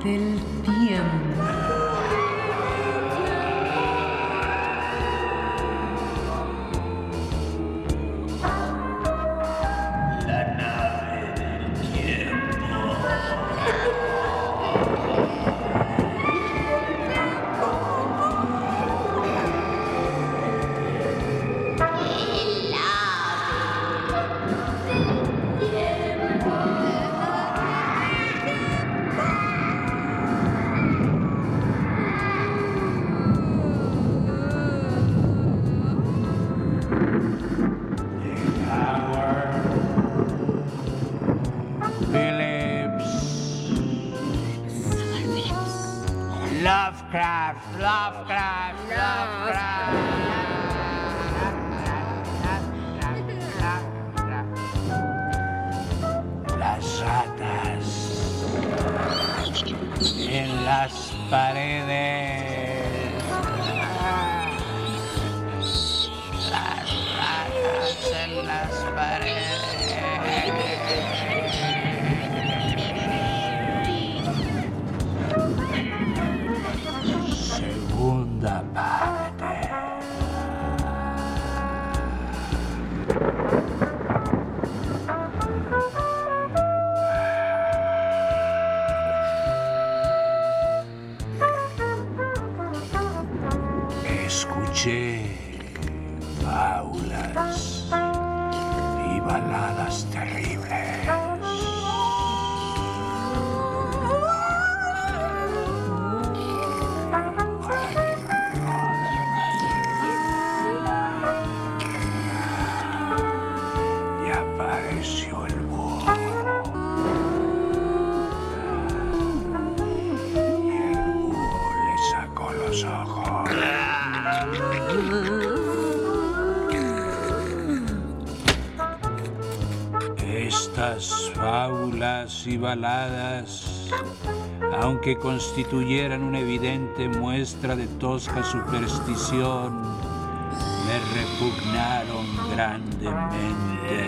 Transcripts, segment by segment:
clave Lovecraft, Lovecraft, Noche. Y baladas, aunque constituyeran una evidente muestra de tosca superstición, me repugnaron grandemente.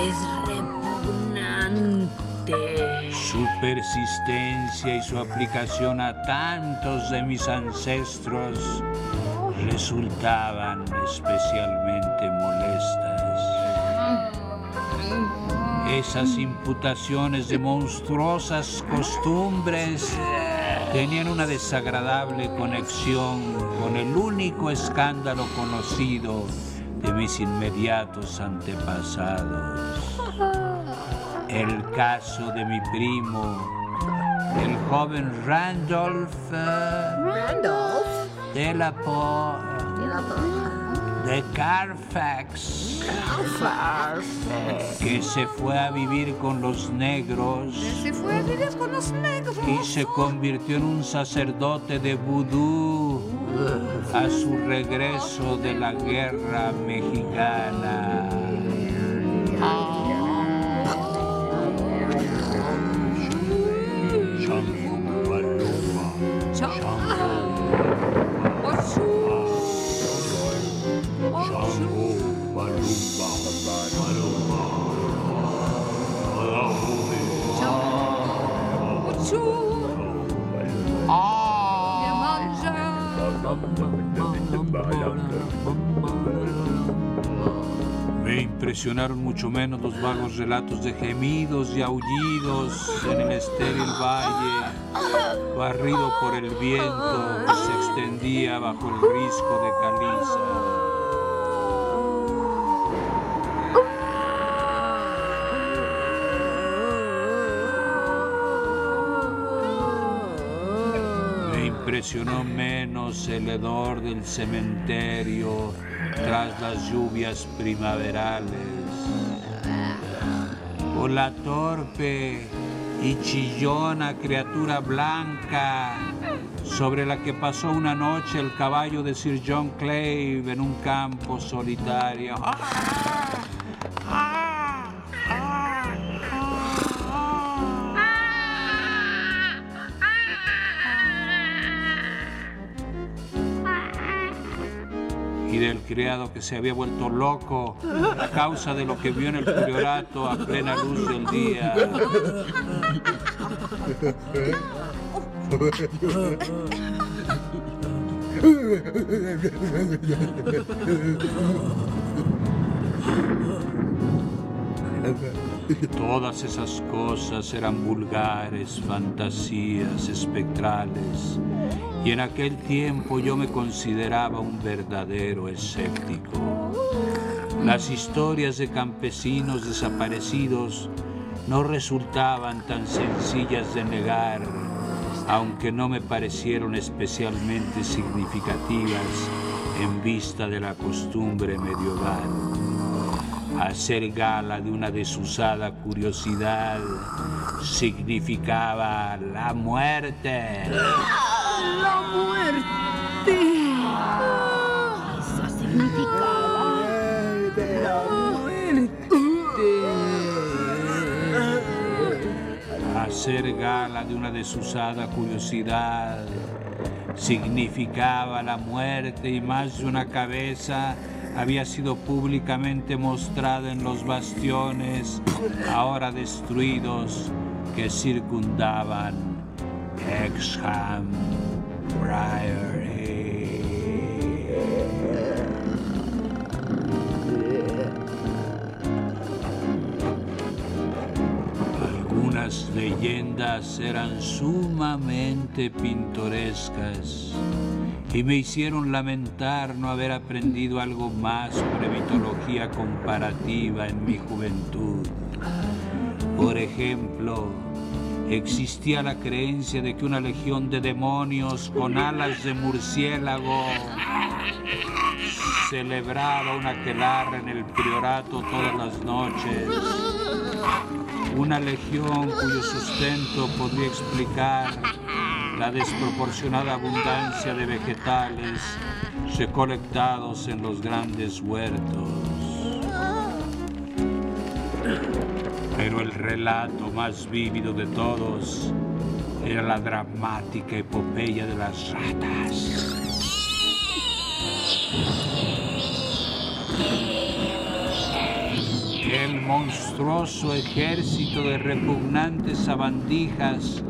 Es repugnante. Su persistencia y su aplicación a tantos de mis ancestros resultaban especialmente molestas. Esas imputaciones de monstruosas costumbres tenían una desagradable conexión con el único escándalo conocido de mis inmediatos antepasados. El caso de mi primo, el joven Randolph Randolph. de la Po de la de Carfax, que se fue a vivir con los negros Se fue a vivir con los negros. y se convirtió en un sacerdote de vudú a su regreso de la guerra mexicana. Impresionaron mucho menos los vagos relatos de gemidos y aullidos en el estéril valle, barrido por el viento que se extendía bajo el risco de caliza. Impresionó menos el hedor del cementerio tras las lluvias primaverales. O la torpe y chillona criatura blanca sobre la que pasó una noche el caballo de Sir John Clave en un campo solitario. Del criado que se había vuelto loco a causa de lo que vio en el priorato a plena luz del día. Todas esas cosas eran vulgares, fantasías espectrales, y en aquel tiempo yo me consideraba un verdadero escéptico. Las historias de campesinos desaparecidos no resultaban tan sencillas de negar, aunque no me parecieron especialmente significativas en vista de la costumbre medieval. Hacer gala de una desusada curiosidad significaba la muerte. La muerte. Eso significaba. La muerte. Hacer gala de una desusada curiosidad significaba la muerte y más de una cabeza había sido públicamente mostrada en los bastiones, ahora destruidos, que circundaban Exham Priory. Algunas leyendas eran sumamente pintorescas y me hicieron lamentar no haber aprendido algo más sobre mitología comparativa en mi juventud. Por ejemplo, existía la creencia de que una legión de demonios con alas de murciélago celebraba una aquelarre en el priorato todas las noches. Una legión cuyo sustento podría explicar la desproporcionada abundancia de vegetales recolectados en los grandes huertos. Pero el relato más vívido de todos era la dramática epopeya de las ratas. Monstruoso ejército de repugnantes sabandijas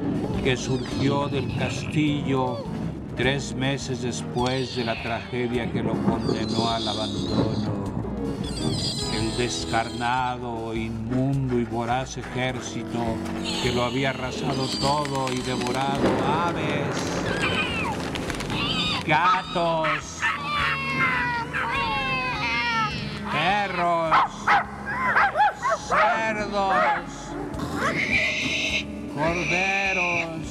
que surgió del castillo tres meses después de la tragedia que lo condenó al abandono. El descarnado, inmundo y voraz ejército que lo había arrasado todo y devorado aves, gatos, perros, corderos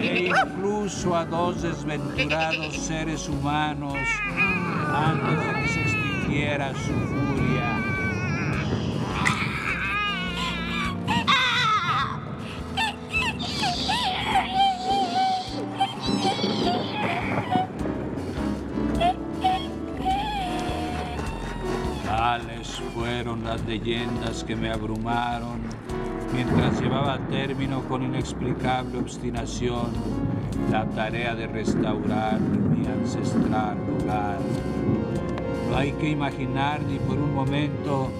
e incluso a dos desventurados seres humanos antes de que se extinguiera su furia. Tales fueron las leyendas que me abrumaron mientras llevaba a término con inexplicable obstinación la tarea de restaurar mi ancestral lugar. No hay que imaginar ni por un momento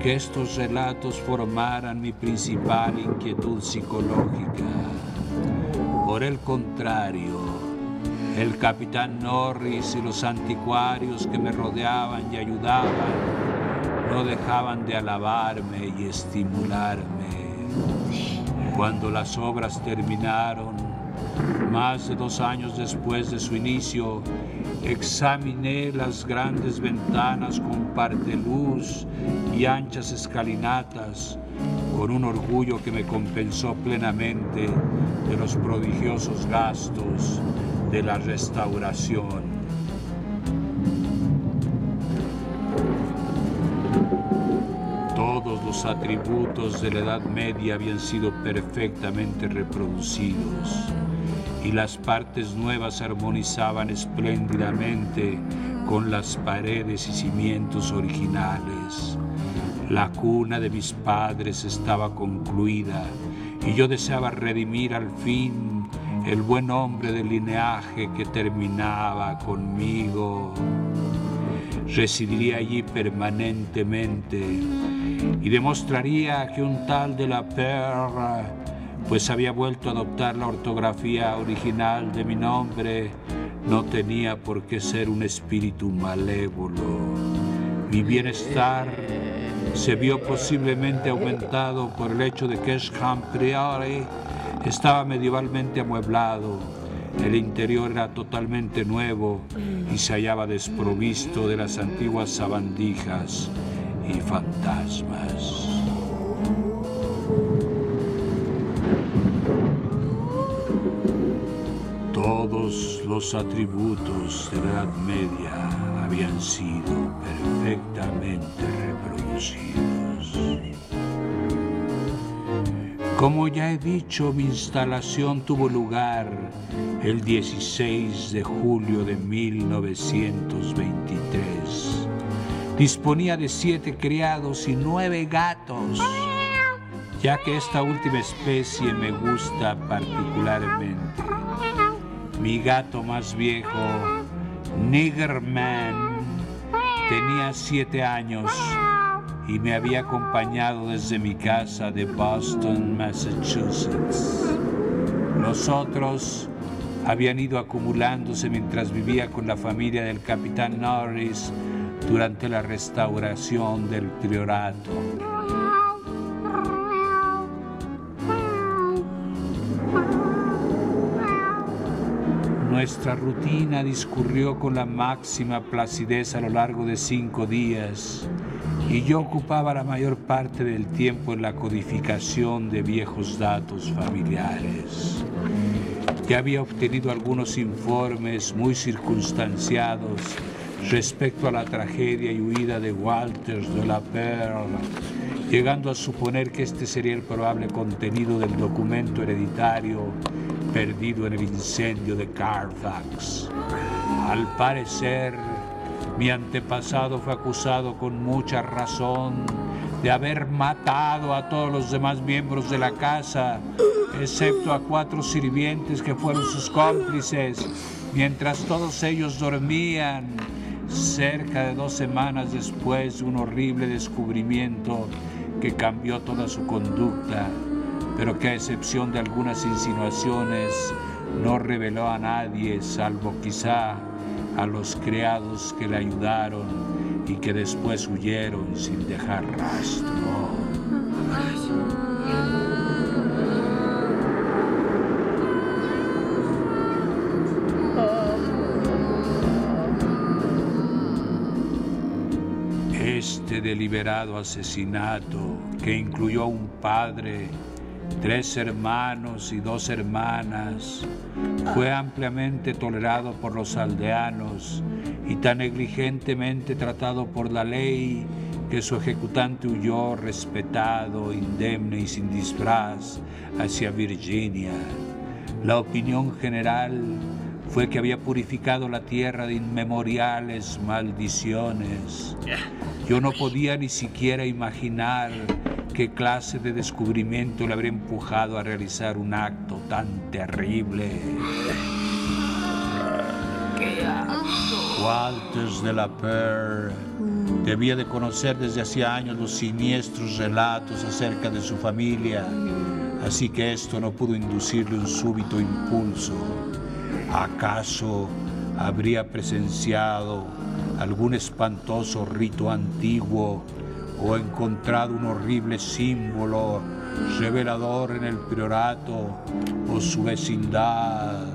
que estos relatos formaran mi principal inquietud psicológica. Por el contrario, el capitán Norris y los anticuarios que me rodeaban y ayudaban no dejaban de alabarme y estimularme. Cuando las obras terminaron, más de dos años después de su inicio, examiné las grandes ventanas con parte luz y anchas escalinatas con un orgullo que me compensó plenamente de los prodigiosos gastos de la restauración. Los atributos de la Edad Media habían sido perfectamente reproducidos y las partes nuevas armonizaban espléndidamente con las paredes y cimientos originales. La cuna de mis padres estaba concluida y yo deseaba redimir al fin el buen hombre del linaje que terminaba conmigo. Residiría allí permanentemente y demostraría que un tal de la perra pues había vuelto a adoptar la ortografía original de mi nombre, no tenía por qué ser un espíritu malévolo. Mi bienestar se vio posiblemente aumentado por el hecho de que Scham Priori estaba medievalmente amueblado. El interior era totalmente nuevo y se hallaba desprovisto de las antiguas sabandijas y fantasmas. Todos los atributos de la Edad Media habían sido perfectamente reproducidos. Como ya he dicho, mi instalación tuvo lugar el 16 de julio de 1923. Disponía de siete criados y nueve gatos, ya que esta última especie me gusta particularmente. Mi gato más viejo, Niggerman, tenía siete años y me había acompañado desde mi casa de Boston, Massachusetts. Los otros habían ido acumulándose mientras vivía con la familia del capitán Norris durante la restauración del priorato. Nuestra rutina discurrió con la máxima placidez a lo largo de cinco días y yo ocupaba la mayor parte del tiempo en la codificación de viejos datos familiares. Ya había obtenido algunos informes muy circunstanciados respecto a la tragedia y huida de Walters de la Perla, llegando a suponer que este sería el probable contenido del documento hereditario perdido en el incendio de Carfax. Al parecer, mi antepasado fue acusado con mucha razón de haber matado a todos los demás miembros de la casa, excepto a cuatro sirvientes que fueron sus cómplices, mientras todos ellos dormían. Cerca de dos semanas después, un horrible descubrimiento que cambió toda su conducta pero que a excepción de algunas insinuaciones no reveló a nadie, salvo quizá a los criados que le ayudaron y que después huyeron sin dejar rastro. Deliberado asesinato, que incluyó a un padre, tres hermanos y dos hermanas, fue ampliamente tolerado por los aldeanos y tan negligentemente tratado por la ley que su ejecutante huyó respetado, indemne y sin disfraz hacia Virginia. La opinión general fue que había purificado la tierra de inmemoriales maldiciones. Yo no podía ni siquiera imaginar qué clase de descubrimiento le habría empujado a realizar un acto tan terrible. Walters de la Per debía de conocer desde hacía años los siniestros relatos acerca de su familia, así que esto no pudo inducirle un súbito impulso. ¿Acaso habría presenciado algún espantoso rito antiguo o encontrado un horrible símbolo revelador en el priorato o su vecindad.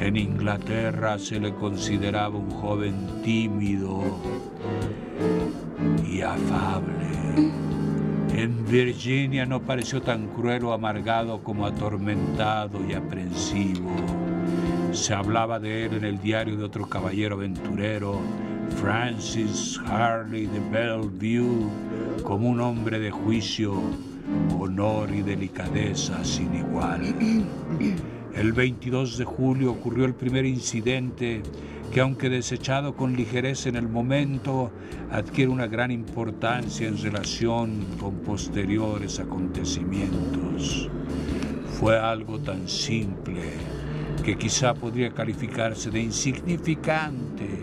En Inglaterra se le consideraba un joven tímido y afable. En Virginia no pareció tan cruel o amargado como atormentado y aprensivo. Se hablaba de él en el diario de otro caballero aventurero, Francis Harley de Bellevue, como un hombre de juicio, honor y delicadeza sin igual. El 22 de julio ocurrió el primer incidente que aunque desechado con ligereza en el momento, adquiere una gran importancia en relación con posteriores acontecimientos. Fue algo tan simple que quizá podría calificarse de insignificante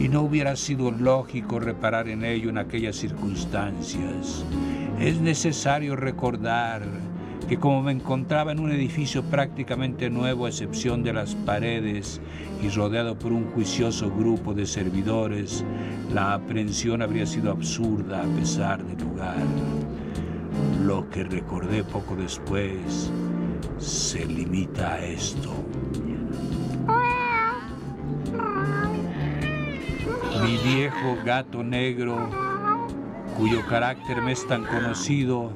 y no hubiera sido lógico reparar en ello en aquellas circunstancias. Es necesario recordar que como me encontraba en un edificio prácticamente nuevo a excepción de las paredes y rodeado por un juicioso grupo de servidores, la aprehensión habría sido absurda a pesar del lugar. Lo que recordé poco después se limita a esto. Mi viejo gato negro, cuyo carácter me es tan conocido,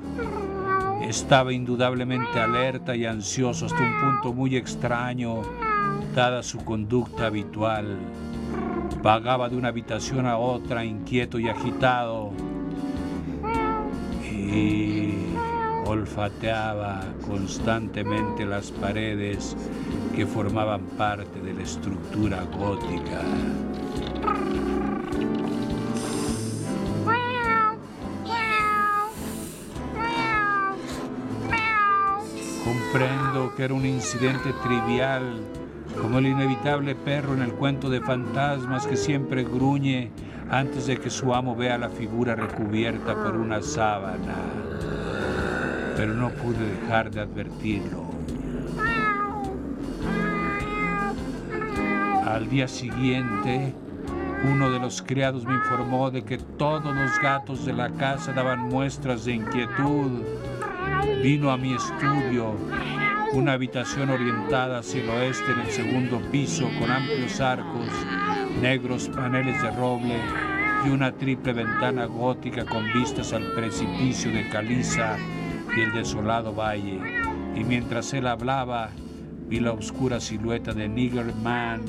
estaba indudablemente alerta y ansioso hasta un punto muy extraño, dada su conducta habitual. Vagaba de una habitación a otra, inquieto y agitado, y olfateaba constantemente las paredes que formaban parte de la estructura gótica. Comprendo que era un incidente trivial, como el inevitable perro en el cuento de fantasmas que siempre gruñe antes de que su amo vea la figura recubierta por una sábana. Pero no pude dejar de advertirlo. Al día siguiente, uno de los criados me informó de que todos los gatos de la casa daban muestras de inquietud Vino a mi estudio, una habitación orientada hacia el oeste en el segundo piso con amplios arcos, negros paneles de roble y una triple ventana gótica con vistas al precipicio de Caliza y el desolado valle. Y mientras él hablaba, vi la oscura silueta de Nigger Man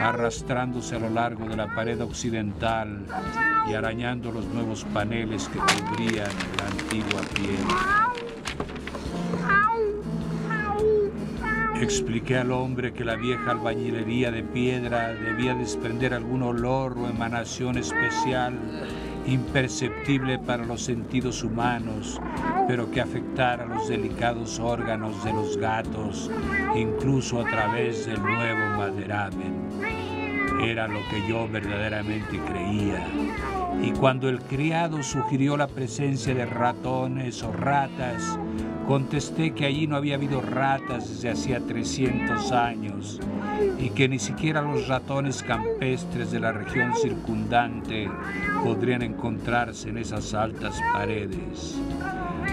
arrastrándose a lo largo de la pared occidental y arañando los nuevos paneles que cubrían la antigua piel. Expliqué al hombre que la vieja albañilería de piedra debía desprender algún olor o emanación especial, imperceptible para los sentidos humanos, pero que afectara los delicados órganos de los gatos, incluso a través del nuevo maderamen. Era lo que yo verdaderamente creía. Y cuando el criado sugirió la presencia de ratones o ratas, Contesté que allí no había habido ratas desde hacía 300 años y que ni siquiera los ratones campestres de la región circundante podrían encontrarse en esas altas paredes,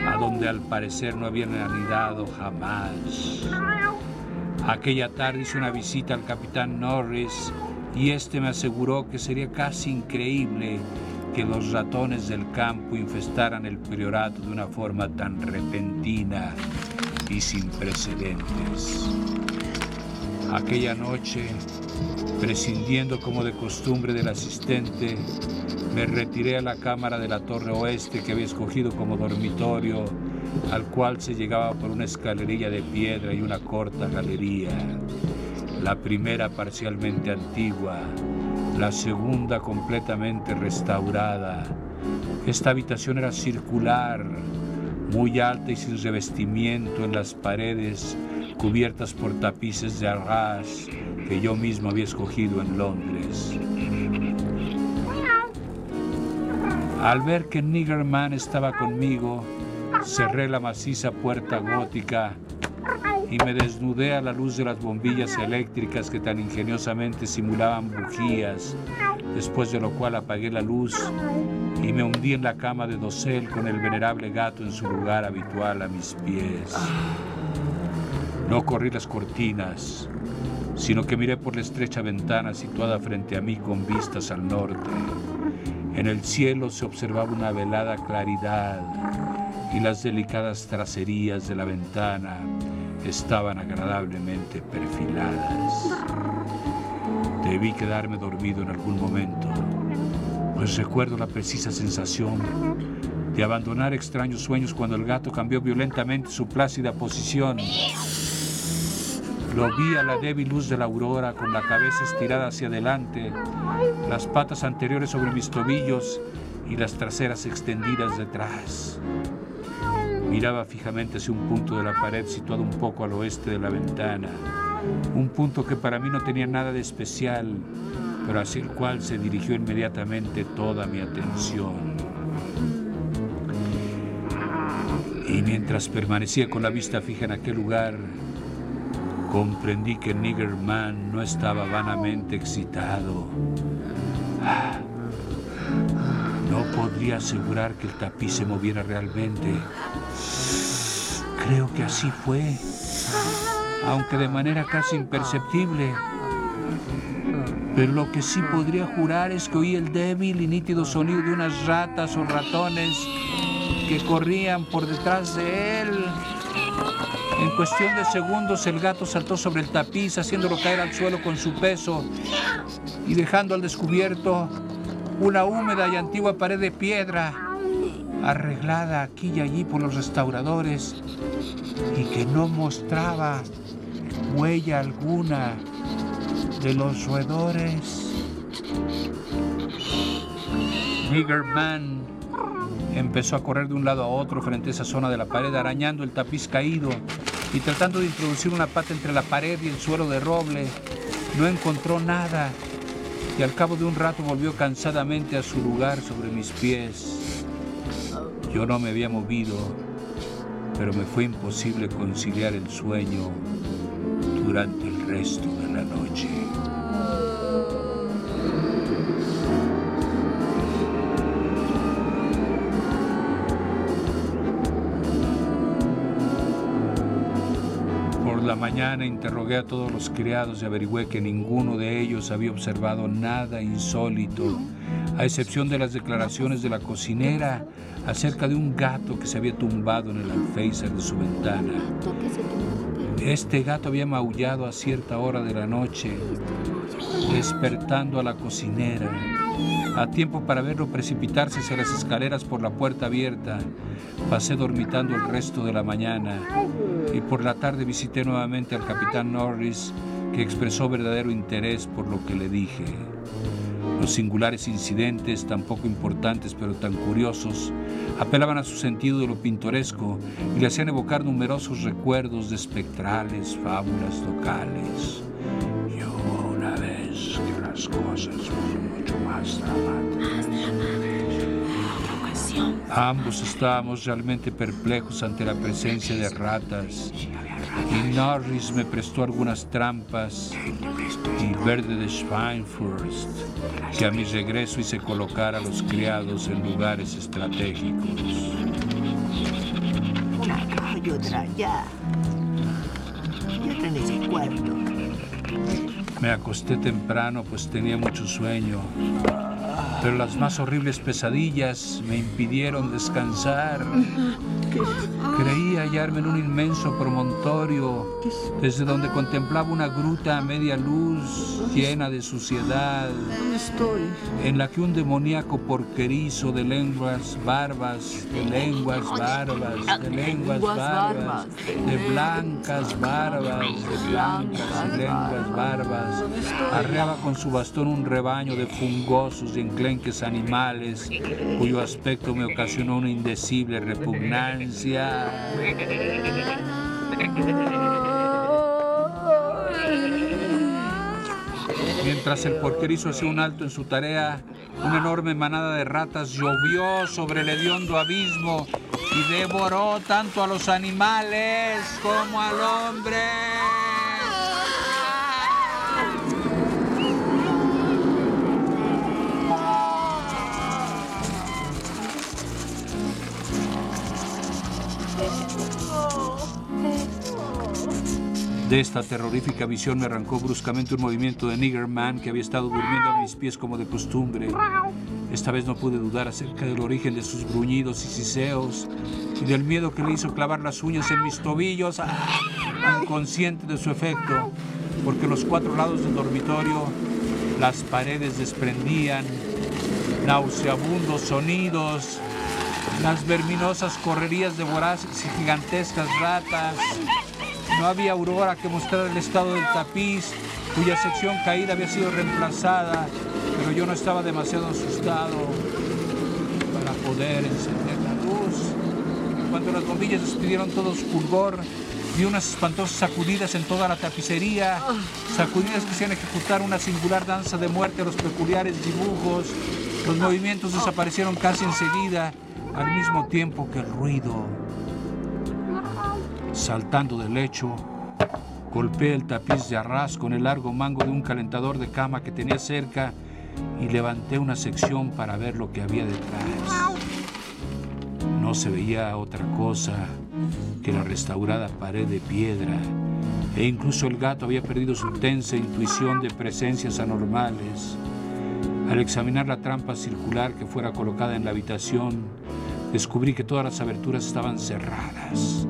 a donde al parecer no habían anidado jamás. Aquella tarde hice una visita al capitán Norris y este me aseguró que sería casi increíble que los ratones del campo infestaran el priorato de una forma tan repentina y sin precedentes. Aquella noche, prescindiendo como de costumbre del asistente, me retiré a la cámara de la torre oeste que había escogido como dormitorio, al cual se llegaba por una escalerilla de piedra y una corta galería, la primera parcialmente antigua, la segunda completamente restaurada. Esta habitación era circular, muy alta y sin revestimiento en las paredes cubiertas por tapices de arras que yo mismo había escogido en Londres. Al ver que Niggerman estaba conmigo, cerré la maciza puerta gótica y me desnudé a la luz de las bombillas eléctricas que tan ingeniosamente simulaban bujías, después de lo cual apagué la luz y me hundí en la cama de dosel con el venerable gato en su lugar habitual a mis pies. No corrí las cortinas, sino que miré por la estrecha ventana situada frente a mí con vistas al norte. En el cielo se observaba una velada claridad y las delicadas tracerías de la ventana estaban agradablemente perfiladas. Debí quedarme dormido en algún momento, pues recuerdo la precisa sensación de abandonar extraños sueños cuando el gato cambió violentamente su plácida posición. Lo vi a la débil luz de la aurora con la cabeza estirada hacia adelante, las patas anteriores sobre mis tobillos y las traseras extendidas detrás. Miraba fijamente hacia un punto de la pared situado un poco al oeste de la ventana, un punto que para mí no tenía nada de especial, pero hacia el cual se dirigió inmediatamente toda mi atención. Y mientras permanecía con la vista fija en aquel lugar, comprendí que Niggerman no estaba vanamente excitado. No podría asegurar que el tapiz se moviera realmente. Creo que así fue, aunque de manera casi imperceptible. Pero lo que sí podría jurar es que oí el débil y nítido sonido de unas ratas o ratones que corrían por detrás de él. En cuestión de segundos el gato saltó sobre el tapiz haciéndolo caer al suelo con su peso y dejando al descubierto una húmeda y antigua pared de piedra arreglada aquí y allí por los restauradores y que no mostraba huella alguna de los roedores. Niggerman empezó a correr de un lado a otro frente a esa zona de la pared, arañando el tapiz caído y tratando de introducir una pata entre la pared y el suelo de roble. No encontró nada y al cabo de un rato volvió cansadamente a su lugar sobre mis pies. Yo no me había movido, pero me fue imposible conciliar el sueño durante el resto de la noche. Mañana interrogué a todos los criados y averigüé que ninguno de ellos había observado nada insólito, a excepción de las declaraciones de la cocinera acerca de un gato que se había tumbado en el alféizar de su ventana. Este gato había maullado a cierta hora de la noche, despertando a la cocinera, a tiempo para verlo precipitarse hacia las escaleras por la puerta abierta. Pasé dormitando el resto de la mañana y por la tarde visité nuevamente al capitán Norris, que expresó verdadero interés por lo que le dije. Los singulares incidentes, tan poco importantes pero tan curiosos, apelaban a su sentido de lo pintoresco y le hacían evocar numerosos recuerdos de espectrales fábulas locales. Las cosas fueron mucho más dramáticas. Ambos estábamos realmente perplejos ante la presencia de ratas y Norris me prestó algunas trampas y verde de Schweinfurst que a mi regreso hice colocar a los criados en lugares estratégicos. Una acá y otra allá. Y otra en ese cuarto. Me acosté temprano pues tenía mucho sueño, pero las más horribles pesadillas me impidieron descansar. Creí hallarme en un inmenso promontorio, desde donde contemplaba una gruta a media luz, llena de suciedad, en la que un demoníaco porquerizo de lenguas barbas, de lenguas barbas, de lenguas barbas, de blancas barbas, de blancas y lenguas barbas, arreaba con su bastón un rebaño de fungosos y enclenques animales, cuyo aspecto me ocasionó una indecible repugnancia. Mientras el porquerizo hacía un alto en su tarea, una enorme manada de ratas llovió sobre el hediondo abismo y devoró tanto a los animales como al hombre. De esta terrorífica visión me arrancó bruscamente un movimiento de Niggerman que había estado durmiendo a mis pies como de costumbre. Esta vez no pude dudar acerca del origen de sus gruñidos y siseos y del miedo que le hizo clavar las uñas en mis tobillos, ¡ah! inconsciente de su efecto, porque los cuatro lados del dormitorio las paredes desprendían nauseabundos sonidos las verminosas correrías de voraces y gigantescas ratas. No había aurora que mostrara el estado del tapiz, cuya sección caída había sido reemplazada, pero yo no estaba demasiado asustado para poder encender la luz. Cuando las bombillas despidieron todo su fulgor, vi unas espantosas sacudidas en toda la tapicería, sacudidas que hacían ejecutar una singular danza de muerte a los peculiares dibujos. Los movimientos desaparecieron casi enseguida, al mismo tiempo que el ruido. Saltando del lecho, golpeé el tapiz de arras con el largo mango de un calentador de cama que tenía cerca y levanté una sección para ver lo que había detrás. No se veía otra cosa que la restaurada pared de piedra e incluso el gato había perdido su tensa intuición de presencias anormales. Al examinar la trampa circular que fuera colocada en la habitación, descubrí que todas las aberturas estaban cerradas,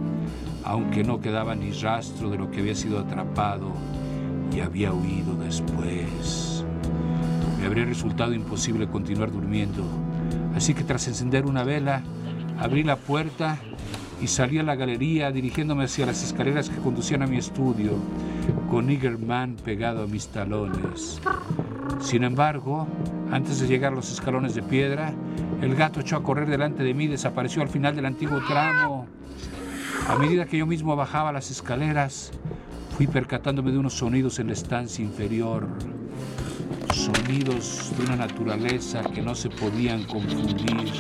aunque no quedaba ni rastro de lo que había sido atrapado y había huido después. Me habría resultado imposible continuar durmiendo, así que tras encender una vela, abrí la puerta y salí a la galería dirigiéndome hacia las escaleras que conducían a mi estudio, con Niggerman pegado a mis talones. Sin embargo, antes de llegar a los escalones de piedra, el gato echó a correr delante de mí y desapareció al final del antiguo tramo. A medida que yo mismo bajaba las escaleras, fui percatándome de unos sonidos en la estancia inferior. Sonidos de una naturaleza que no se podían confundir.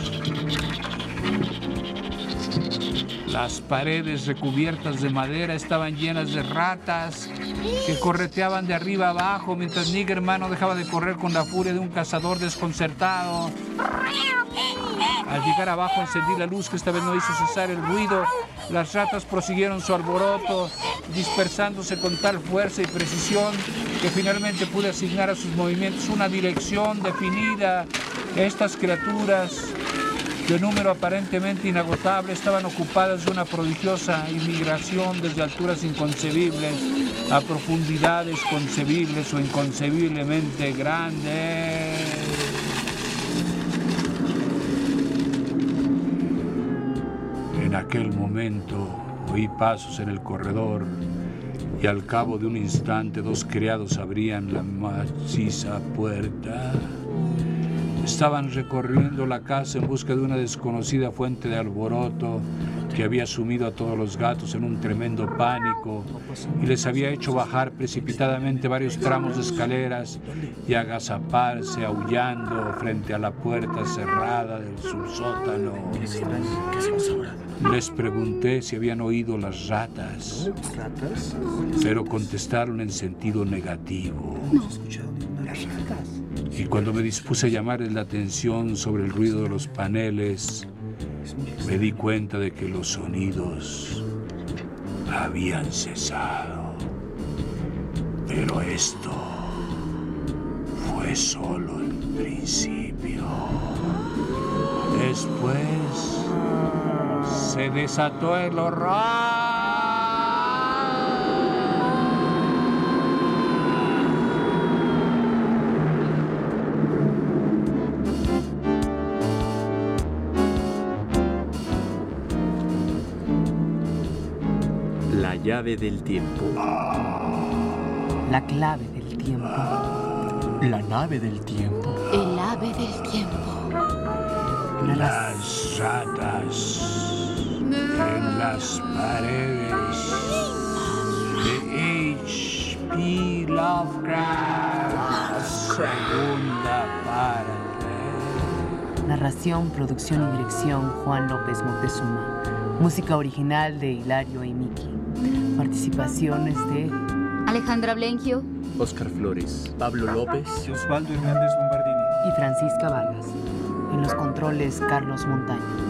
Las paredes recubiertas de madera estaban llenas de ratas que correteaban de arriba abajo mientras Niggerman no dejaba de correr con la furia de un cazador desconcertado. Al llegar abajo encendí la luz que esta vez no hizo cesar el ruido. Las ratas prosiguieron su alboroto, dispersándose con tal fuerza y precisión que finalmente pude asignar a sus movimientos una dirección definida. Estas criaturas de número aparentemente inagotable estaban ocupadas de una prodigiosa inmigración desde alturas inconcebibles a profundidades concebibles o inconcebiblemente grandes. En aquel momento oí pasos en el corredor y al cabo de un instante dos criados abrían la maciza puerta. Estaban recorriendo la casa en busca de una desconocida fuente de alboroto que había sumido a todos los gatos en un tremendo pánico y les había hecho bajar precipitadamente varios tramos de escaleras y agazaparse aullando frente a la puerta cerrada del subsótano. Les pregunté si habían oído las ratas, pero contestaron en sentido negativo. Y cuando me dispuse a llamarles la atención sobre el ruido de los paneles, me di cuenta de que los sonidos habían cesado. Pero esto fue solo el principio. Después se desató el horror. La llave del tiempo. La clave del tiempo. La nave del tiempo. El ave del tiempo. Las ratas en las paredes de H.P. Lovecraft. Segunda parte. Narración, producción y dirección Juan López Montezuma. Música original de Hilario y Miki. Participaciones de Alejandra Blenquio. Oscar Flores. Pablo López. Osvaldo Hernández Bombardini. y Francisca Vargas. En los controles Carlos Montaño.